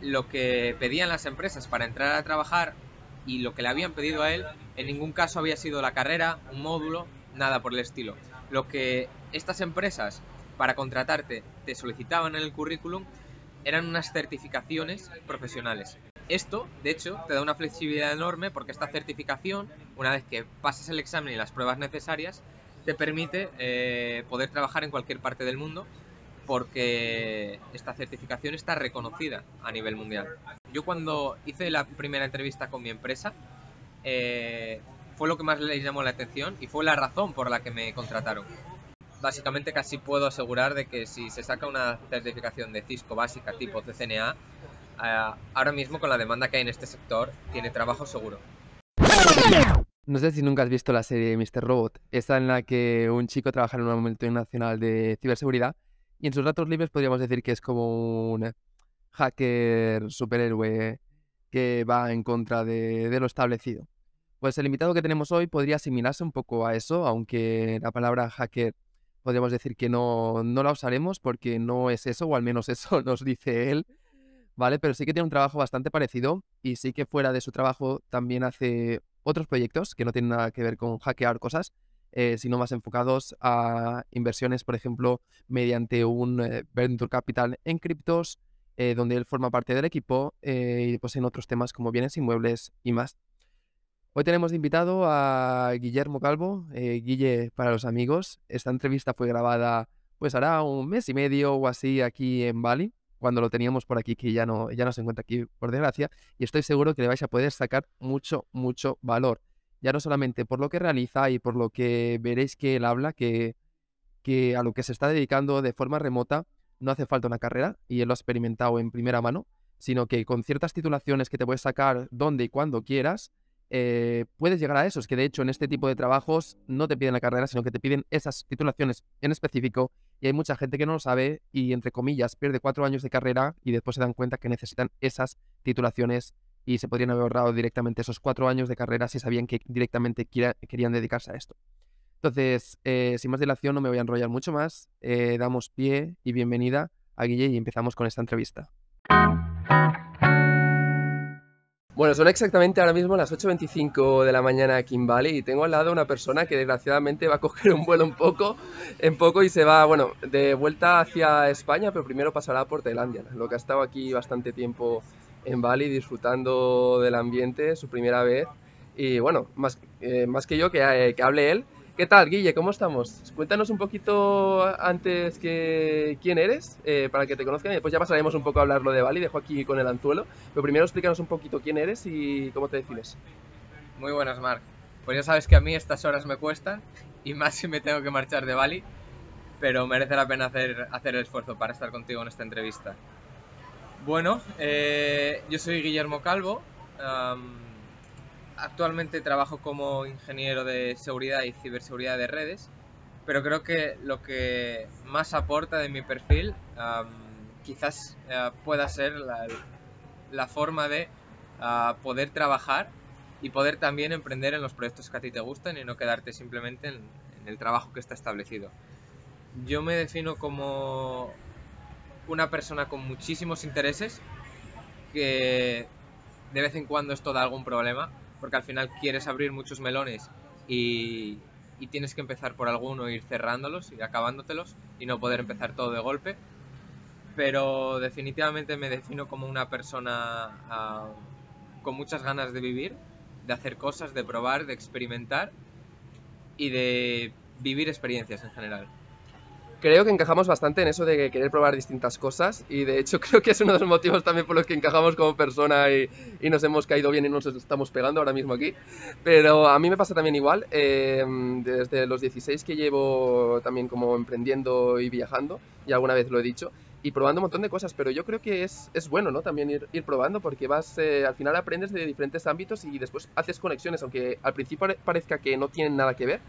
lo que pedían las empresas para entrar a trabajar y lo que le habían pedido a él en ningún caso había sido la carrera, un módulo, nada por el estilo. Lo que estas empresas para contratarte te solicitaban en el currículum eran unas certificaciones profesionales. Esto, de hecho, te da una flexibilidad enorme porque esta certificación, una vez que pasas el examen y las pruebas necesarias, te permite eh, poder trabajar en cualquier parte del mundo porque esta certificación está reconocida a nivel mundial. Yo cuando hice la primera entrevista con mi empresa, eh, fue lo que más les llamó la atención y fue la razón por la que me contrataron. Básicamente casi puedo asegurar de que si se saca una certificación de Cisco básica tipo CCNA, eh, ahora mismo con la demanda que hay en este sector, tiene trabajo seguro. No sé si nunca has visto la serie Mr. Robot, esa en la que un chico trabaja en una multinacional de ciberseguridad y en sus ratos libres podríamos decir que es como un hacker superhéroe que va en contra de, lo establecido. Pues el invitado que tenemos hoy podría asimilarse un poco a eso, aunque la palabra hacker podríamos decir que no, no la usaremos porque no es eso, o al menos eso nos dice él, ¿vale? Pero sí que tiene un trabajo bastante parecido y sí que fuera de su trabajo también hace otros proyectos que no tienen nada que ver con hackear cosas, eh, sino más enfocados a inversiones, por ejemplo, mediante un eh, Venture Capital en criptos, eh, donde él forma parte del equipo, y pues en otros temas como bienes inmuebles y más. Hoy tenemos invitado a Guillermo Calvo, Guille para los amigos. Esta entrevista fue grabada pues hará un mes y medio o así aquí en Bali, cuando lo teníamos por aquí, que ya no se encuentra aquí por desgracia, y estoy seguro que le vais a poder sacar mucho, mucho valor. Ya no solamente por lo que realiza y por lo que veréis que él habla, que, a lo que se está dedicando de forma remota no hace falta una carrera, y él lo ha experimentado en primera mano, sino que con ciertas titulaciones que te puedes sacar donde y cuando quieras, eh, puedes llegar a eso. Es que de hecho en este tipo de trabajos no te piden la carrera, sino que te piden esas titulaciones en específico. Y hay mucha gente que no lo sabe y, entre comillas, pierde cuatro años de carrera y después se dan cuenta que necesitan esas titulaciones y se podrían haber ahorrado directamente esos cuatro años de carrera si sabían que directamente querían dedicarse a esto. Entonces, eh, sin más dilación, no me voy a enrollar mucho más. Eh, damos pie y bienvenida a Guille y empezamos con esta entrevista. Bueno, son exactamente ahora mismo las 8.25 de la mañana aquí en Bali y tengo al lado una persona que desgraciadamente va a coger un vuelo un poco, en poco y se va, bueno, de vuelta hacia España, pero primero pasará por Tailandia, lo que ha estado aquí bastante tiempo en Bali disfrutando del ambiente, su primera vez y bueno, más, eh, que yo que, eh, hable él, ¿Qué tal, Guille? ¿Cómo estamos? Cuéntanos un poquito antes que quién eres, eh, para que te conozcan, y después ya pasaremos un poco a hablar lo de Bali, dejo aquí con el anzuelo. Pero primero explícanos un poquito quién eres y cómo te defines. Muy buenas, Marc. Pues ya sabes que a mí estas horas me cuestan, y más si me tengo que marchar de Bali, pero merece la pena hacer, hacer el esfuerzo para estar contigo en esta entrevista. Bueno, eh, yo soy Guillermo Calvo. Actualmente trabajo como ingeniero de seguridad y ciberseguridad de redes, pero creo que lo que más aporta de mi perfil quizás eh, pueda ser la, forma de ah, poder trabajar y poder también emprender en los proyectos que a ti te gustan y no quedarte simplemente en, en el trabajo que está establecido. Yo me defino como una persona con muchísimos intereses que de vez en cuando esto da algún problema, porque al final quieres abrir muchos melones y, tienes que empezar por alguno, ir cerrándolos y acabándotelos y no poder empezar todo de golpe. Pero definitivamente me defino como una persona ah, con muchas ganas de vivir, de hacer cosas, de probar, de experimentar y de vivir experiencias en general creo que encajamos bastante en eso de querer probar distintas cosas y de hecho creo que es uno de los motivos también por los que encajamos como persona y, nos hemos caído bien y nos estamos pegando ahora mismo aquí. Pero a mí me pasa también igual, eh, desde los 16 que llevo también como emprendiendo y viajando, y alguna vez lo he dicho, y probando un montón de cosas, pero yo creo que es, es bueno, ¿no? También ir, ir probando porque vas, eh, al final aprendes de diferentes ámbitos y después haces conexiones, aunque al principio parezca que no tienen nada que ver,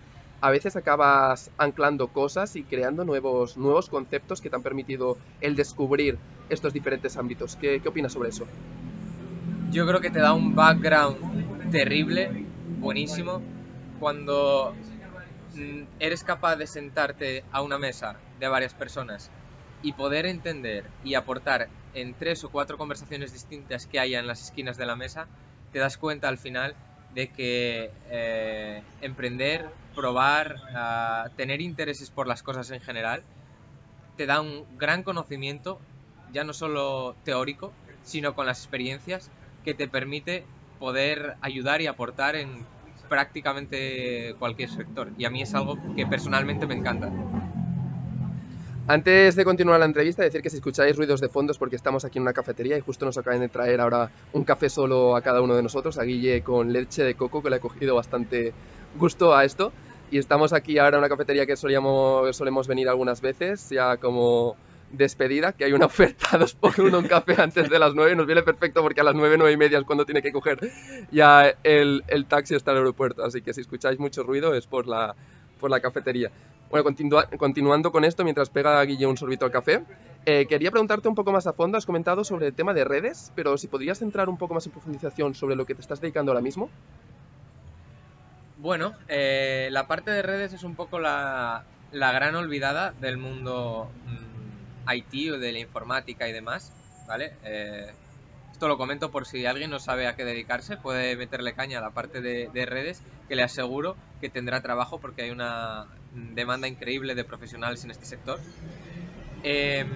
a veces acabas anclando cosas y creando nuevos, nuevos conceptos que te han permitido el descubrir estos diferentes ámbitos. ¿Qué, qué opinas sobre eso? Yo creo que te da un background terrible, buenísimo, cuando mm, eres capaz de sentarte a una mesa de varias personas y poder entender y aportar en tres o cuatro conversaciones distintas que haya en las esquinas de la mesa, te das cuenta al final de que eh, emprender, probar, ah, tener intereses por las cosas en general, te da un gran conocimiento, ya no solo teórico, sino con las experiencias que te permite poder ayudar y aportar en prácticamente cualquier sector. Y a mí es algo que personalmente me encanta. Antes de continuar la entrevista, decir que si escucháis ruidos de fondos porque estamos aquí en una cafetería y justo nos acaban de traer ahora un café solo a cada uno de nosotros, a Guille con leche de coco, que le ha cogido bastante gusto a esto. Y estamos aquí ahora en una cafetería que solíamos, solemos venir algunas veces, ya como despedida, que hay una oferta dos por uno un café antes de las 9, nos viene perfecto porque a las 9, 9 y media es cuando tiene que coger ya el, el taxi hasta el aeropuerto, así que si escucháis mucho ruido es por la, por la cafetería. Bueno, continuando con esto, mientras pega Guille un sorbito al café, eh, quería preguntarte un poco más a fondo. Has comentado sobre el tema de redes, pero si podrías entrar un poco más en profundización sobre lo que te estás dedicando ahora mismo. Bueno, eh, la parte de redes es un poco la, gran olvidada del mundo mm, IT o de la informática y demás, ¿vale? Eh, esto lo comento por si alguien no sabe a qué dedicarse, puede meterle caña a la parte de, redes, que le aseguro que tendrá trabajo porque hay una demanda increíble de profesionales en este sector. Em,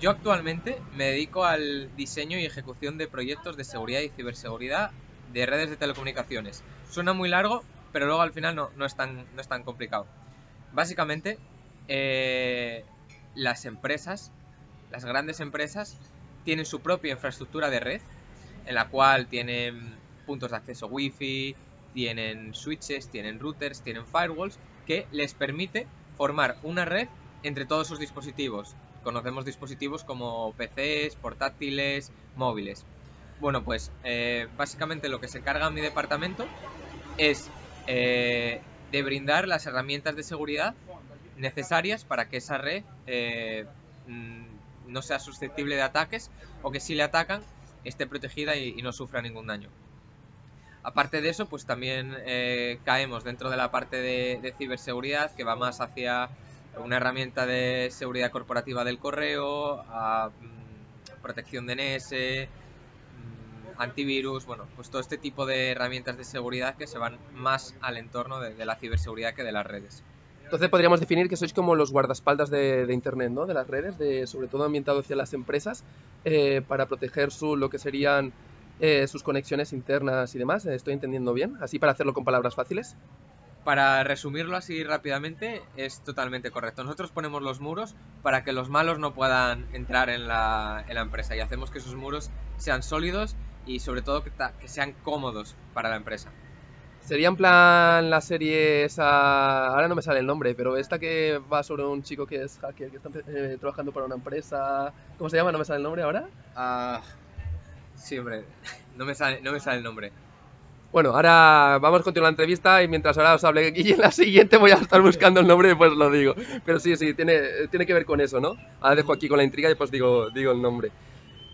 yo actualmente me dedico al diseño y ejecución de proyectos de seguridad y ciberseguridad de redes de telecomunicaciones. Suena muy largo, pero luego al final no, es, tan, no es tan complicado. Básicamente, eh, las empresas, las grandes empresas, tienen su propia infraestructura de red, en la cual tienen puntos de acceso wifi, tienen switches, tienen routers, tienen firewalls, que les permite formar una red entre todos sus dispositivos. Conocemos dispositivos como PCs, portátiles, móviles. Bueno, pues eh, básicamente lo que se carga en mi departamento es eh, de brindar las herramientas de seguridad necesarias para que esa red eh, mm, no sea susceptible de ataques o que si le atacan esté protegida y, no sufra ningún daño. Aparte de eso, pues también eh, caemos dentro de la parte de, ciberseguridad que va más hacia una herramienta de seguridad corporativa del correo, mm, protección de NS, mm, antivirus, bueno, pues todo este tipo de herramientas de seguridad que se van más al entorno de la ciberseguridad que de las redes. Entonces podríamos definir que sois como los guardaespaldas de, Internet, ¿no? De las redes, de, sobre todo ambientado hacia las empresas, eh, para proteger su, lo que serían eh, sus conexiones internas y demás. ¿Estoy entendiendo bien? Así para hacerlo con palabras fáciles. Para resumirlo así rápidamente, es totalmente correcto. Nosotros ponemos los muros para que los malos no puedan entrar en la, en la empresa y hacemos que esos muros sean sólidos y sobre todo que sean cómodos para la empresa. Sería en plan la serie esa. Ahora no me sale el nombre, pero esta que va sobre un chico que es hacker, que está eh, trabajando para una empresa. ¿Cómo se llama? ¿No me sale el nombre ahora? Ah. Sí, hombre. No me sale, no me sale el nombre. Bueno, ahora vamos a continuar la entrevista y mientras ahora os hable aquí en la siguiente voy a estar buscando el nombre y después lo digo. Pero sí, sí, tiene, tiene que ver con eso, ¿no? Ahora dejo aquí con la intriga y después digo, digo el nombre.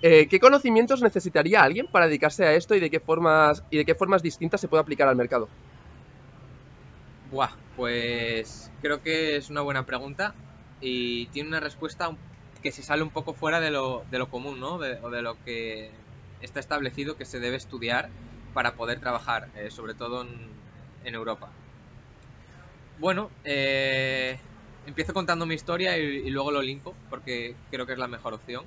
Eh, ¿Qué conocimientos necesitaría alguien para dedicarse a esto y de qué formas y de qué formas distintas se puede aplicar al mercado? Buah, pues creo que es una buena pregunta y tiene una respuesta que se sale un poco fuera de lo, común, ¿no? o de lo que está establecido que se debe estudiar para poder trabajar, eh, sobre todo en, Europa. Bueno, eh, empiezo contando mi historia y, luego lo linko porque creo que es la mejor opción.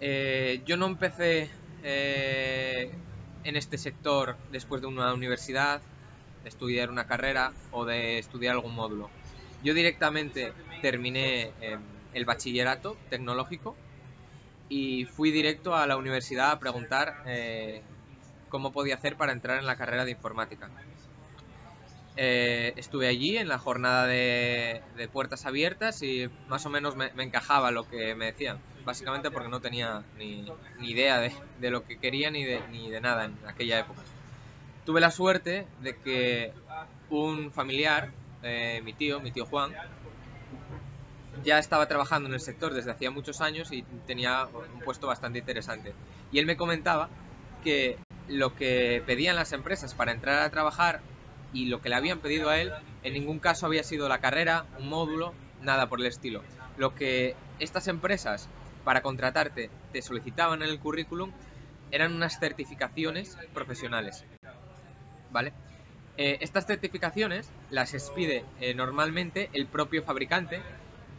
Eh, yo no empecé en este sector después de una universidad, de estudiar una carrera o de estudiar algún módulo. Yo directamente terminé el bachillerato tecnológico y fui directo a la universidad a preguntar eh, cómo podía hacer para entrar en la carrera de informática. estuve allí en la jornada de, puertas abiertas y más o menos me, encajaba lo que me decían básicamente porque no tenía ni, idea de, lo que quería ni de, ni de nada en aquella época. Tuve la suerte de que un familiar, eh, mi tío, mi tío Juan, ya estaba trabajando en el sector desde hacía muchos años y tenía un puesto bastante interesante. Y él me comentaba que lo que pedían las empresas para entrar a trabajar y lo que le habían pedido a él en ningún caso había sido la carrera, un módulo, nada por el estilo. Lo que estas empresas para contratarte te solicitaban en el currículum eran unas certificaciones profesionales. ¿Vale? Eh, estas certificaciones las expide eh, normalmente el propio fabricante.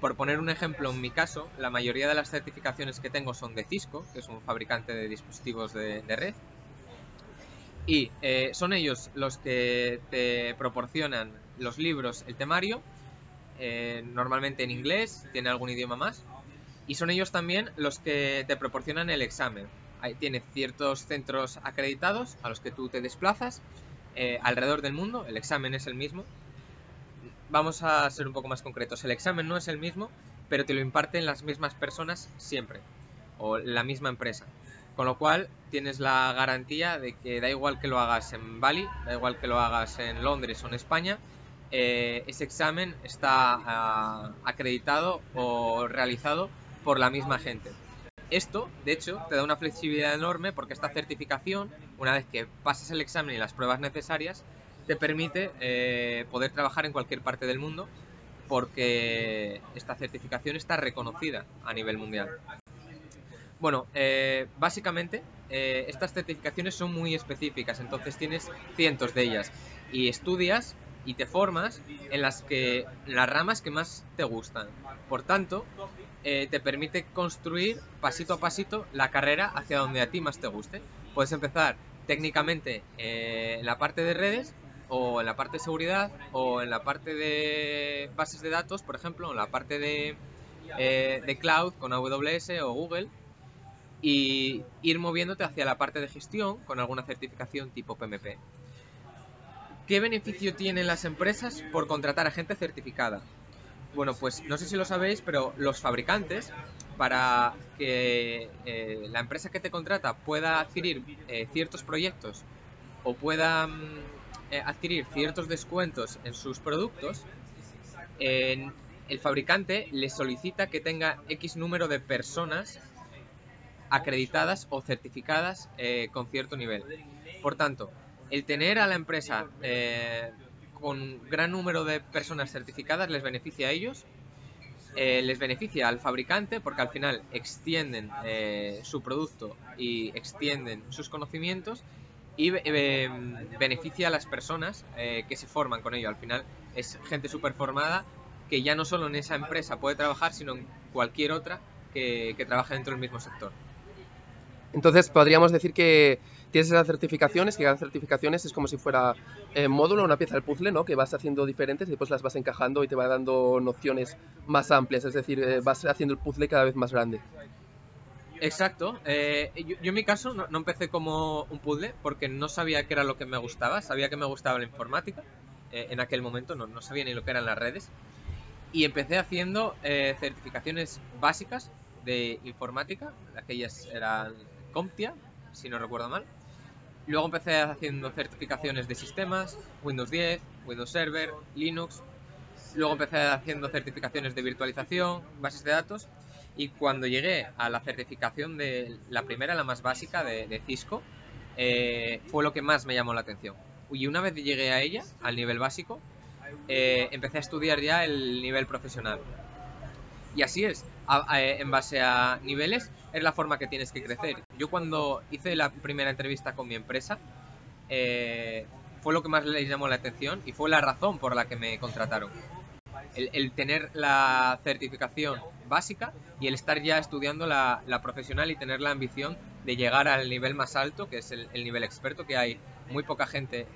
Por poner un ejemplo, en mi caso, la mayoría de las certificaciones que tengo son de Cisco, que es un fabricante de dispositivos de, red. Y eh, son ellos los que te proporcionan los libros, el temario, normalmente en inglés, tiene algún idioma más. Y son ellos también los que te proporcionan el examen. tiene ciertos centros acreditados a los que tú te desplazas eh, alrededor del mundo, el examen es el mismo. Vamos a ser un poco más concretos, el examen no es el mismo, pero te lo imparten las mismas personas siempre, o la misma empresa. Con lo cual tienes la garantía de que da igual que lo hagas en Bali, da igual que lo hagas en Londres o en España, eh, ese examen está ah, acreditado o realizado por la misma gente. Esto, de hecho, te da una flexibilidad enorme porque esta certificación, una vez que pasas el examen y las pruebas necesarias, te permite eh, poder trabajar en cualquier parte del mundo porque esta certificación está reconocida a nivel mundial. Bueno, eh, básicamente eh, estas certificaciones son muy específicas, entonces tienes cientos de ellas y estudias y te formas en las que las ramas que más te gustan. Por tanto, te permite construir pasito a pasito la carrera hacia donde a ti más te guste. Puedes empezar técnicamente en la parte de redes o en la parte de seguridad o en la parte de bases de datos, por ejemplo, en la parte de, eh, de cloud con AWS o Google y ir moviéndote hacia la parte de gestión con alguna certificación tipo PMP. ¿Qué beneficio tienen las empresas por contratar a gente certificada? Bueno, pues no sé si lo sabéis, pero los fabricantes, para que eh, la empresa que te contrata pueda adquirir eh, ciertos proyectos o pueda mm, adquirir ciertos descuentos en sus productos, el fabricante le solicita que tenga X número de personas acreditadas o certificadas con cierto nivel. Por tanto, el tener a la empresa eh, con gran número de personas certificadas les beneficia a ellos, eh, les beneficia al fabricante porque al final extienden eh, su producto y extienden sus conocimientos y beneficia a las personas que se forman con ello. Al final es gente súper formada que ya no solo en esa empresa puede trabajar, sino en cualquier otra que, que trabaje dentro del mismo sector. Entonces podríamos decir que tienes esas certificaciones, que cada certificación es como si fuera eh, módulo, una pieza del puzzle, ¿no? Que vas haciendo diferentes y después las vas encajando y te va dando nociones más amplias, es decir, eh, vas haciendo el puzzle cada vez más grande. Exacto. Eh, yo, en mi caso no, empecé como un puzzle porque no sabía qué era lo que me gustaba. Sabía que me gustaba la informática. en aquel momento no, no, sabía ni lo que eran las redes. Y empecé haciendo certificaciones básicas de informática. Aquellas eran CompTIA, si no recuerdo mal. Luego empecé haciendo certificaciones de sistemas, Windows 10, Windows Server, Linux. Luego empecé haciendo certificaciones de virtualización, bases de datos. Y cuando llegué a la certificación de la primera, la más básica de, Cisco, eh, fue lo que más me llamó la atención. Y una vez llegué a ella, al nivel básico, eh, empecé a estudiar ya el nivel profesional. Y así es, en base a niveles, es la forma que tienes que crecer. Yo cuando hice la primera entrevista con mi empresa, eh, fue lo que más les llamó la atención y fue la razón por la que me contrataron. El, tener la certificación básica y el estar ya estudiando la, profesional y tener la ambición de llegar al nivel más alto, que es el, nivel experto, que hay muy poca gente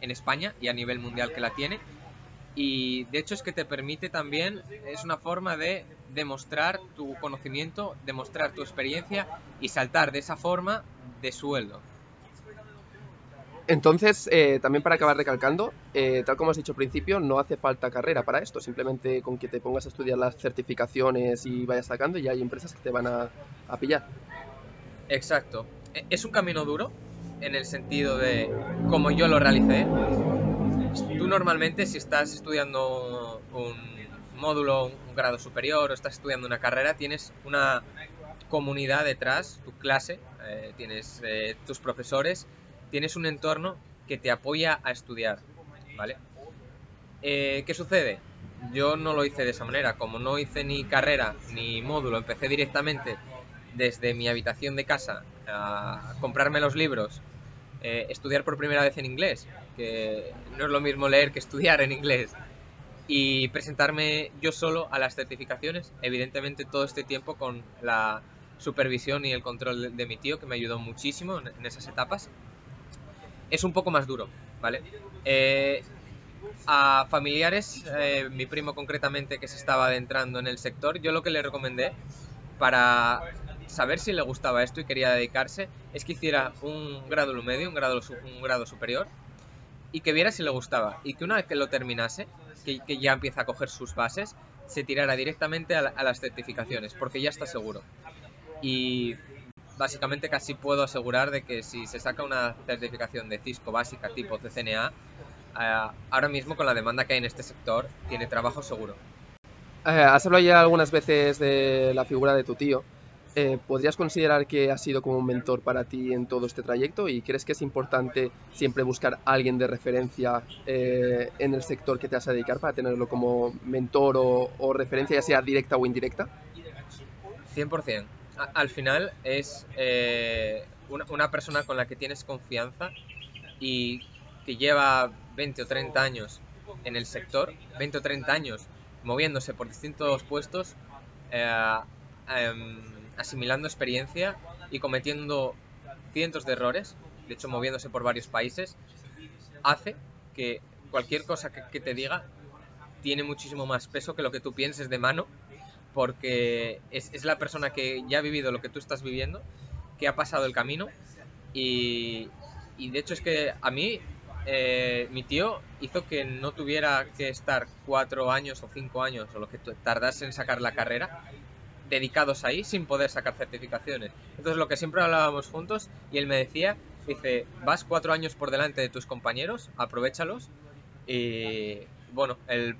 en España y a nivel mundial que la tiene y de hecho es que te permite también, es una forma de demostrar tu conocimiento, demostrar tu experiencia y saltar de esa forma de sueldo. Entonces, eh, también para acabar recalcando, eh, tal como has dicho al principio, no hace falta carrera para esto, simplemente con que te pongas a estudiar las certificaciones y vayas sacando, ya hay empresas que te van a, a pillar. Exacto. E, es un camino duro, en el sentido de como yo lo realicé, Tú normalmente si estás estudiando un módulo, un grado superior o estás estudiando una carrera, tienes una comunidad detrás, tu clase, eh, tienes eh, tus profesores, tienes un entorno que te apoya a estudiar, ¿vale? Eh, ¿Qué sucede? yo no lo hice de esa manera. Como no hice ni carrera ni módulo, empecé directamente desde mi habitación de casa a comprarme los libros, eh, estudiar por primera vez en inglés, que no es lo mismo leer que estudiar en inglés, y presentarme yo solo a las certificaciones, evidentemente todo este tiempo con la supervisión y el control de, mi tío, que me ayudó muchísimo en, esas etapas, es un poco más duro, ¿vale? Eh, a familiares, eh, mi primo concretamente que se estaba adentrando en el sector, yo lo que le recomendé para saber si le gustaba esto y quería dedicarse es que hiciera un grado medio, un grado, un grado superior y que viera si le gustaba y que una vez que lo terminase, que, ya empieza a coger sus bases, se tirara directamente a, las certificaciones porque ya está seguro. Y básicamente casi puedo asegurar de que si se saca una certificación de Cisco básica tipo CCNA, eh, ahora mismo con la demanda que hay en este sector, tiene trabajo seguro. Eh, has hablado ya algunas veces de la figura de tu tío. Eh, ¿Podrías considerar que ha sido como un mentor para ti en todo este trayecto y crees que es importante siempre buscar a alguien de referencia en el sector que te vas a dedicar para tenerlo como mentor o, referencia, ya sea directa o indirecta? 100%. Al final es una, una, persona con la que tienes confianza y que lleva 20 o 30 años en el sector, 20 o 30 años moviéndose por distintos puestos, eh, em, asimilando experiencia y cometiendo cientos de errores, de hecho moviéndose por varios países, hace que cualquier cosa que, te diga tiene muchísimo más peso que lo que tú pienses de mano, porque es, la persona que ya ha vivido lo que tú estás viviendo, que ha pasado el camino y, de hecho es que a mí eh, mi tío hizo que no tuviera que estar cuatro años o cinco años o lo que tardase en sacar la carrera dedicados ahí sin poder sacar certificaciones. Entonces lo que siempre hablábamos juntos y él me decía, dice, vas cuatro años por delante de tus compañeros, aprovechalos y bueno, el,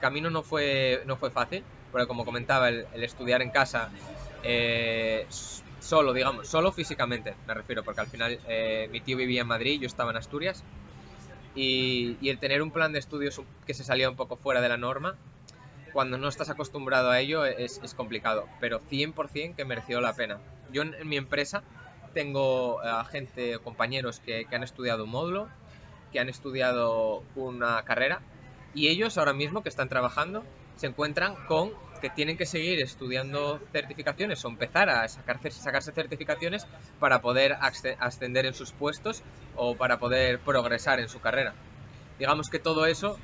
camino no fue, no fue fácil, porque como comentaba, el, estudiar en casa eh, solo, digamos, solo físicamente, me refiero, porque al final eh, mi tío vivía en Madrid, yo estaba en Asturias y, el tener un plan de estudios que se salía un poco fuera de la norma, cuando no estás acostumbrado a ello es, complicado, pero 100% que mereció la pena. Yo en, mi empresa tengo a gente, compañeros que, que han estudiado un módulo, que han estudiado una carrera y ellos ahora mismo que están trabajando se encuentran con que tienen que seguir estudiando certificaciones o empezar a sacarse certificaciones para poder ascender en sus puestos o para poder progresar en su carrera. Digamos que todo eso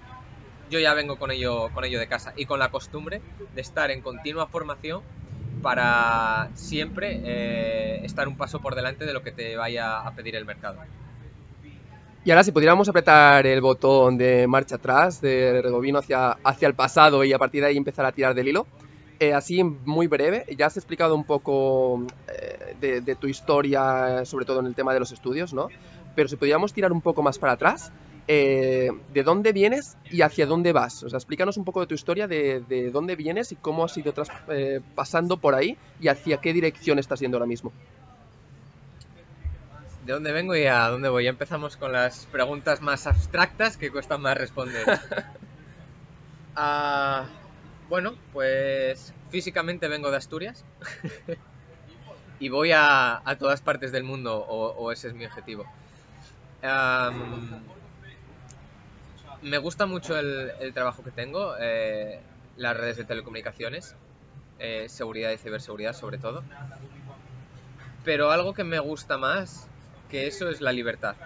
yo ya vengo con ello, con ello de casa y con la costumbre de estar en continua formación para siempre eh, estar un paso por delante de lo que te vaya a pedir el mercado. Y ahora si pudiéramos apretar el botón de marcha atrás, de redobino hacia, el pasado y a partir de ahí empezar a tirar del hilo, eh, así muy breve, ya has explicado un poco eh, de, tu historia, sobre todo en el tema de los estudios, ¿no? Pero si pudiéramos tirar un poco más para atrás, eh, ¿de dónde vienes y hacia dónde vas? O sea, explícanos un poco de tu historia, de, de dónde vienes y cómo has ido pasando por ahí y hacia qué dirección estás yendo ahora mismo de dónde vengo y a dónde voy. Ya empezamos con las preguntas más abstractas que cuestan más responder. Ah, bueno, pues físicamente vengo de Asturias y voy a, todas partes del mundo, o, ese es mi objetivo. me gusta mucho el, trabajo que tengo, eh, las redes de telecomunicaciones, eh, seguridad y ciberseguridad sobre todo. Pero algo que me gusta más que eso es la libertad.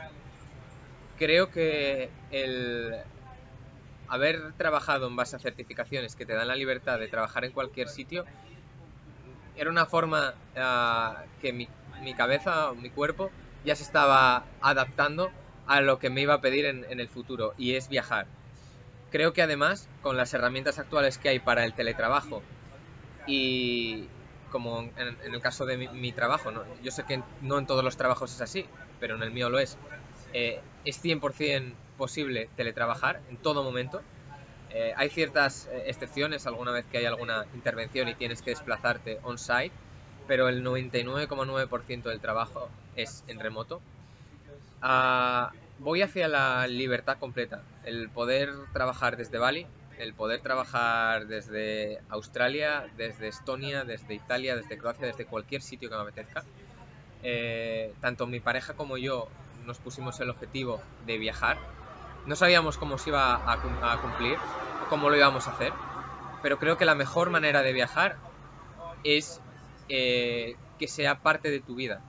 Creo que el haber trabajado en base a certificaciones que te dan la libertad de trabajar en cualquier sitio era una forma ah, que mi, mi, cabeza, mi cuerpo, ya se estaba adaptando a lo que me iba a pedir en, el futuro, y es viajar. Creo que además, con las herramientas actuales que hay para el teletrabajo y, como en, el caso de mi, trabajo, ¿no? yo sé que no en todos los trabajos es así, pero en el mío lo es, eh, es 100% posible teletrabajar en todo momento. Eh, hay ciertas eh, excepciones, alguna vez que hay alguna intervención y tienes que desplazarte on-site, pero el 99,9% del trabajo es en remoto. Ah, voy hacia la libertad completa, el poder trabajar desde Bali, el poder trabajar desde Australia, desde Estonia, desde Italia, desde Croacia, desde cualquier sitio que me apetezca. Eh, tanto mi pareja como yo nos pusimos el objetivo de viajar. No sabíamos cómo se iba a, cumplir, cómo lo íbamos a hacer, pero creo que la mejor manera de viajar es eh, que sea parte de tu vida.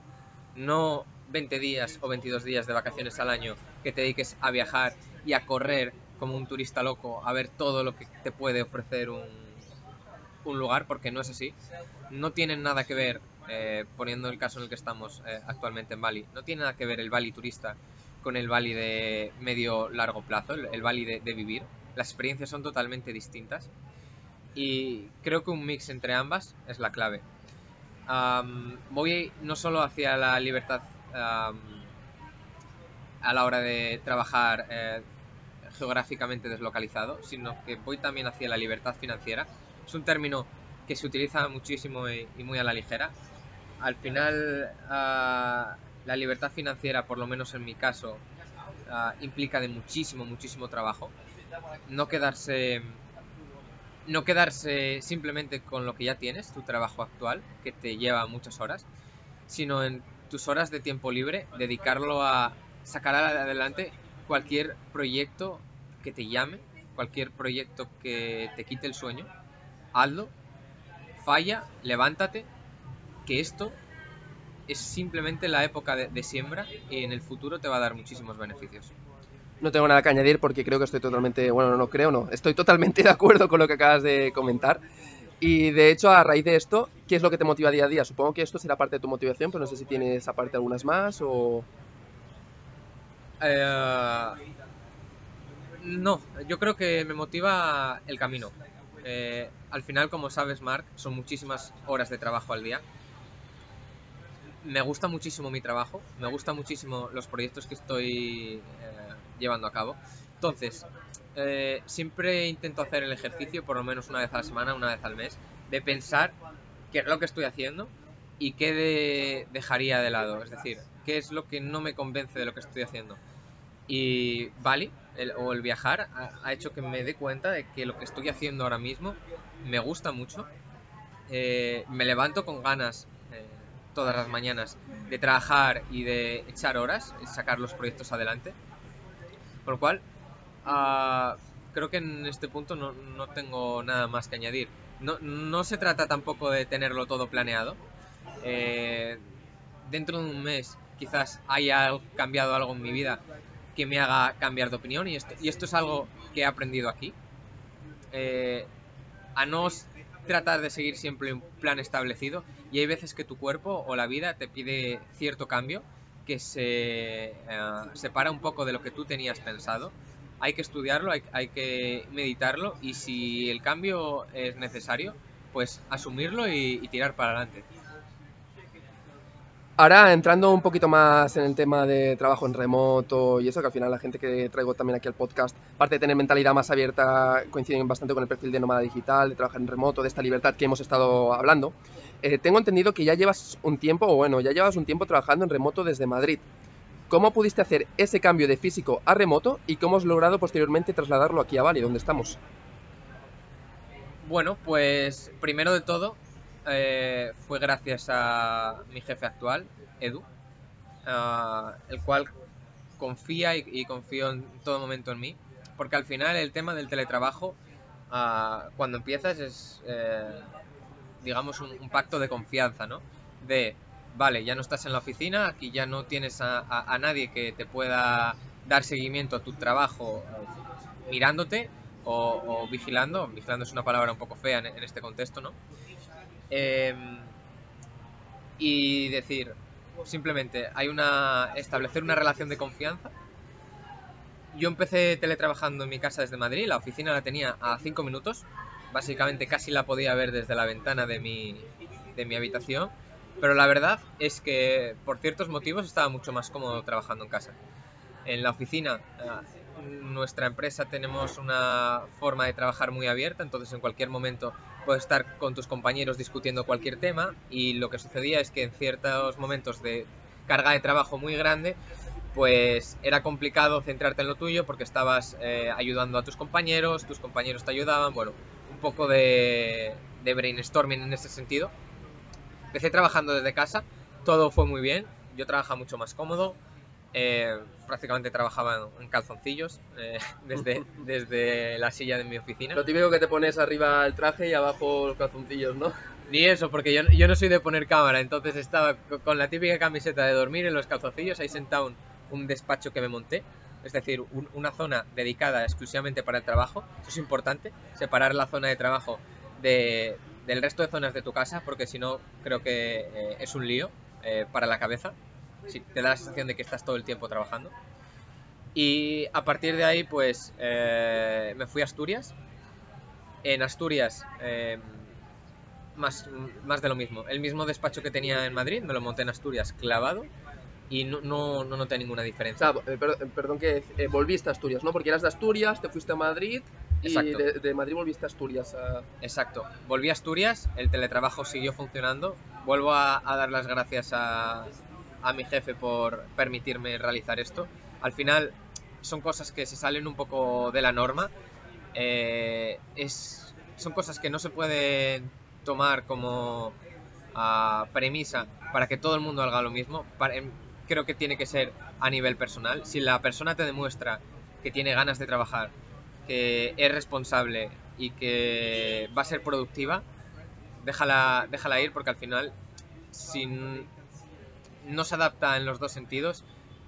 No 20 días o 22 días de vacaciones al año que te dediques a viajar y a correr como un turista loco, a ver todo lo que te puede ofrecer un, un lugar, porque no es así. No tienen nada que ver, eh, poniendo el caso en el que estamos eh, actualmente en Bali, no tiene nada que ver el Bali turista con el Bali de medio largo plazo, el, Bali de, vivir. Las experiencias son totalmente distintas y creo que un mix entre ambas es la clave. voy no solo hacia la libertad a la hora de trabajar eh, geográficamente deslocalizado, sino que voy también hacia la libertad financiera. Es un término que se utiliza muchísimo y, muy a la ligera. Al final, ah, la libertad financiera, por lo menos en mi caso, ah, implica de muchísimo, muchísimo trabajo. No quedarse, no quedarse simplemente con lo que ya tienes, tu trabajo actual, que te lleva muchas horas, sino en tus horas de tiempo libre, dedicarlo a sacar adelante cualquier proyecto que te llame, cualquier proyecto que te quite el sueño, hazlo, falla, levántate, que esto es simplemente la época de, siembra y en el futuro te va a dar muchísimos beneficios. No tengo nada que añadir porque creo que estoy totalmente, bueno, no creo, no, estoy totalmente de acuerdo con lo que acabas de comentar. Y de hecho, a raíz de esto, ¿qué es lo que te motiva día a día? Supongo que esto será parte de tu motivación, pero no sé si tienes aparte algunas más o... Eh, no, yo creo que me motiva el camino. Eh, al final, como sabes, Mark, son muchísimas horas de trabajo al día. Me gusta muchísimo mi trabajo, me gusta muchísimo los proyectos que estoy eh, llevando a cabo. Entonces, siempre intento hacer el ejercicio, por lo menos una vez a la semana, una vez al mes, de pensar qué es lo que estoy haciendo y qué dejaría de lado. Es decir, qué es lo que no me convence de lo que estoy haciendo. Y Bali, o el viajar, ha, hecho que me dé cuenta de que lo que estoy haciendo ahora mismo me gusta mucho. Eh, me levanto con ganas eh, todas las mañanas de trabajar y de echar horas, sacar los proyectos adelante. Por lo cual, ah, creo que en este punto no, no, tengo nada más que añadir. No, no se trata tampoco de tenerlo todo planeado. Eh, dentro de un mes quizás haya cambiado algo en mi vida que me haga cambiar de opinión y esto, y esto es algo que he aprendido aquí. Eh, a no tratar de seguir siempre un plan establecido y hay veces que tu cuerpo o la vida te pide cierto cambio que se eh, separa un poco de lo que tú tenías pensado. Hay que estudiarlo, hay, hay que meditarlo y si el cambio es necesario, pues asumirlo y tirar para adelante. Ahora, entrando un poquito más en el tema de trabajo en remoto y eso, que al final la gente que traigo también aquí al podcast, aparte de tener mentalidad más abierta, coinciden bastante con el perfil de nómada digital, de trabajar en remoto, de esta libertad que hemos estado hablando. Eh, tengo entendido que ya llevas un tiempo, o bueno, ya llevas un tiempo trabajando en remoto desde Madrid. ¿Cómo pudiste hacer ese cambio de físico a remoto y cómo has logrado posteriormente trasladarlo aquí a Bali, donde estamos? Bueno, pues primero de todo, eh, fue gracias a mi jefe actual, Edu, el cual confía y, confío en todo momento en mí, porque al final el tema del teletrabajo, ah, cuando empiezas es, eh, digamos, un, pacto de confianza, ¿no? De, vale, ya no estás en la oficina, aquí ya no tienes a, nadie que te pueda dar seguimiento a tu trabajo mirándote o, vigilando, vigilando es una palabra un poco fea en este contexto, ¿no? Em, y decir, simplemente, hay una. establecer una relación de confianza. Yo empecé teletrabajando en mi casa desde Madrid, la oficina la tenía a 5 minutos. Básicamente casi la podía ver desde la ventana de mi, de mi habitación. Pero la verdad es que por ciertos motivos estaba mucho más cómodo trabajando en casa. En la oficina nuestra empresa tenemos una forma de trabajar muy abierta, entonces en cualquier momento puedes estar con tus compañeros discutiendo cualquier tema y lo que sucedía es que en ciertos momentos de carga de trabajo muy grande pues era complicado centrarte en lo tuyo porque estabas eh, ayudando a tus compañeros, tus compañeros te ayudaban, bueno, un poco de, de brainstorming en ese sentido. Empecé trabajando desde casa, todo fue muy bien, yo trabajaba mucho más cómodo, eh, prácticamente trabajaba en calzoncillos eh, desde, desde la silla de mi oficina. Lo típico que te pones arriba el traje y abajo los calzoncillos, ¿no? Ni eso, porque yo, yo no soy de poner cámara, entonces estaba con la típica camiseta de dormir en los calzoncillos, ahí sentado en un despacho que me monté, es decir, una zona dedicada exclusivamente para el trabajo. Eso es importante, separar la zona de trabajo de, del resto de zonas de tu casa, porque si no, creo que eh, es un lío para la cabeza sí, te da la sensación de que estás todo el tiempo trabajando. Y a partir de ahí, pues eh, me fui a Asturias. En Asturias, eh, más, más de lo mismo. El mismo despacho que tenía en Madrid, me lo monté en Asturias clavado y no, no, no noté ninguna diferencia. Eh, perdón, que volviste a Asturias, ¿no? Porque eras de Asturias, te fuiste a Madrid y de, Madrid volviste a Asturias. Exacto. Volví a Asturias, el teletrabajo siguió funcionando. Vuelvo a dar las gracias a, a mi jefe por permitirme realizar esto. Al final son cosas que se salen un poco de la norma. Eh, es, son cosas que no se pueden tomar como ah, premisa para que todo el mundo haga lo mismo. Em, creo que tiene que ser a nivel personal. Si la persona te demuestra que tiene ganas de trabajar, que es responsable y que va a ser productiva, déjala, déjala ir porque al final, sin, no se adapta en los dos sentidos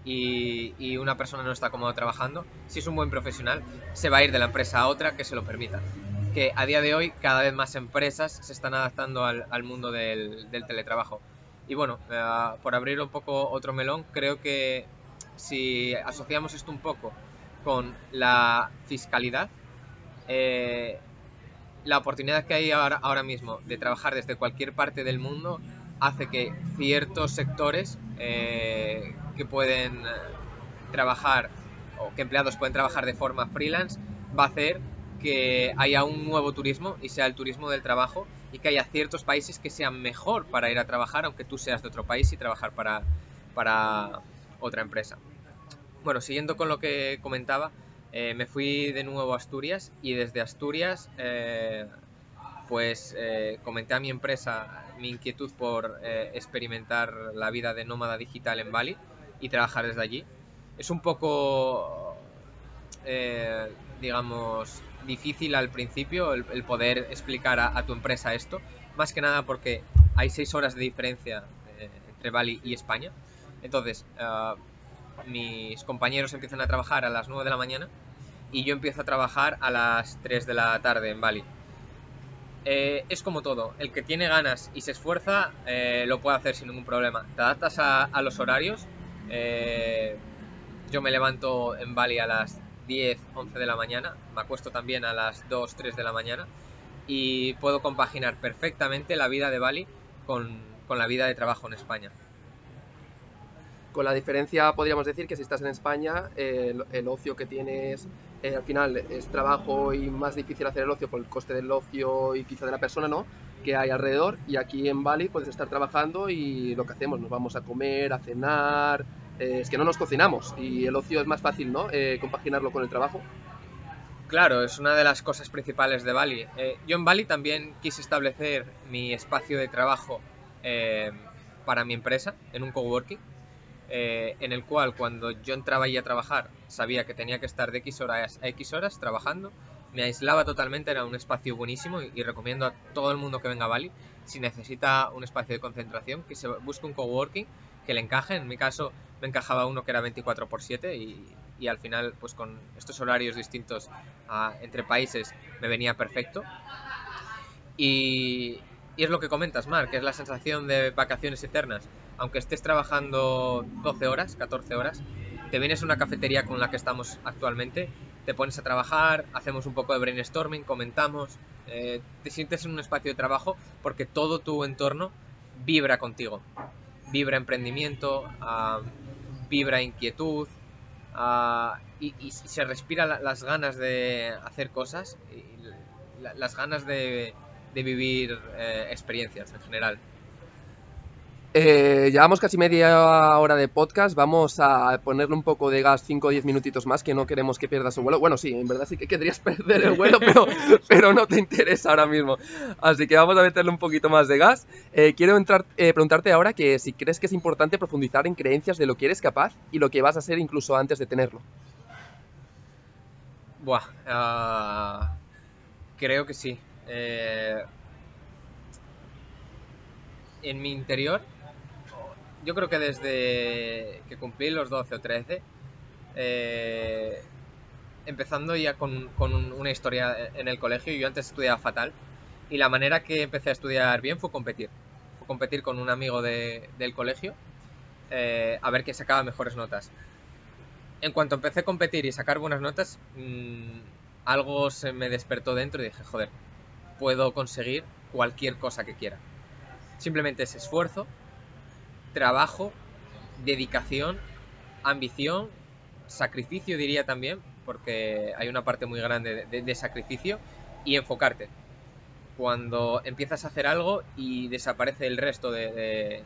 y, una persona no está cómoda trabajando, si es un buen profesional, se va a ir de la empresa a otra que se lo permita. Que a día de hoy cada vez más empresas se están adaptando al, mundo del, teletrabajo. Y bueno, eh, por abrir un poco otro melón, creo que si asociamos esto un poco con la fiscalidad, eh, la oportunidad que hay ahora, ahora mismo de trabajar desde cualquier parte del mundo hace que ciertos sectores eh, que pueden eh, trabajar o que empleados pueden trabajar de forma freelance va a hacer que haya un nuevo turismo y sea el turismo del trabajo y que haya ciertos países que sean mejor para ir a trabajar aunque tú seas de otro país y trabajar para, para otra empresa. Bueno, siguiendo con lo que comentaba, eh, me fui de nuevo a Asturias y desde Asturias pues comenté a mi empresa mi inquietud por eh, experimentar la vida de nómada digital en Bali y trabajar desde allí. Es un poco, eh, digamos, difícil al principio el, poder explicar a, tu empresa esto, más que nada porque hay seis horas de diferencia eh, entre Bali y España. Entonces, mis compañeros empiezan a trabajar a las 9 de la mañana y yo empiezo a trabajar a las 3 de la tarde en Bali. Eh, es como todo, el que tiene ganas y se esfuerza eh, lo puede hacer sin ningún problema. Te adaptas a, los horarios. Eh, yo me levanto en Bali a las 10, 11 de la mañana, me acuesto también a las 2, 3 de la mañana y puedo compaginar perfectamente la vida de Bali con, la vida de trabajo en España. Con la diferencia podríamos decir que si estás en España, el ocio que tienes eh, al final es trabajo y más difícil hacer el ocio por el coste del ocio y quizá de la persona, ¿no? Que hay alrededor. Y aquí en Bali puedes estar trabajando y lo que hacemos, nos vamos a comer, a cenar. Eh, es que no nos cocinamos y el ocio es más fácil, ¿no? Eh, compaginarlo con el trabajo. Claro, es una de las cosas principales de Bali. yo en Bali también quise establecer mi espacio de trabajo para mi empresa en un coworking eh, en el cual cuando yo entraba ahí a trabajar sabía que tenía que estar de X horas a X horas trabajando, me aislaba totalmente, era un espacio buenísimo y, recomiendo a todo el mundo que venga a Bali, si necesita un espacio de concentración, que se busque un coworking que le encaje, en mi caso me encajaba uno que era 24 x 7 y, al final pues con estos horarios distintos entre países me venía perfecto. Y, y es lo que comentas, Mark, que es la sensación de vacaciones eternas aunque estés trabajando 12 horas, 14 horas, te vienes a una cafetería con la que estamos actualmente, te pones a trabajar, hacemos un poco de brainstorming, comentamos, eh, te sientes en un espacio de trabajo porque todo tu entorno vibra contigo. Vibra emprendimiento, ah, vibra inquietud ah, y, se respira las ganas de hacer cosas y las ganas de, vivir eh, experiencias en general. Eh, llevamos casi media hora de podcast, vamos a ponerle un poco de gas 5 o 10 minutitos más, que no queremos que pierdas el vuelo. Bueno, sí, en verdad sí que querrías perder el vuelo, pero, pero no te interesa ahora mismo. Así que vamos a meterle un poquito más de gas. Eh, quiero entrar, eh, preguntarte ahora que si crees que es importante profundizar en creencias de lo que eres capaz y lo que vas a hacer incluso antes de tenerlo. Buah, ah, creo que sí. en mi interior yo creo que desde que cumplí los 12 o 13, eh, empezando ya con, una historia en el colegio, yo antes estudiaba fatal, y la manera que empecé a estudiar bien fue competir. Fue competir con un amigo del colegio eh, a ver quién sacaba mejores notas. En cuanto empecé a competir y sacar buenas notas, mm, algo se me despertó dentro y dije, joder, puedo conseguir cualquier cosa que quiera. Simplemente es esfuerzo, trabajo, dedicación, ambición, sacrificio diría también, porque hay una parte muy grande de, sacrificio, y enfocarte. Cuando empiezas a hacer algo y desaparece el resto de,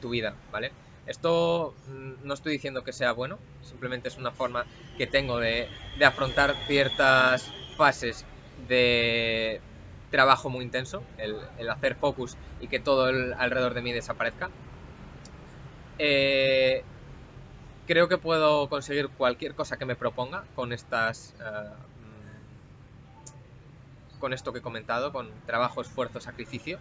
tu vida, ¿vale? Esto mm, no estoy diciendo que sea bueno, simplemente es una forma que tengo de, afrontar ciertas fases de trabajo muy intenso, el, hacer focus y que todo alrededor de mí desaparezca. Eh, creo que puedo conseguir cualquier cosa que me proponga con estas. Eh, con esto que he comentado, con trabajo, esfuerzo, sacrificio.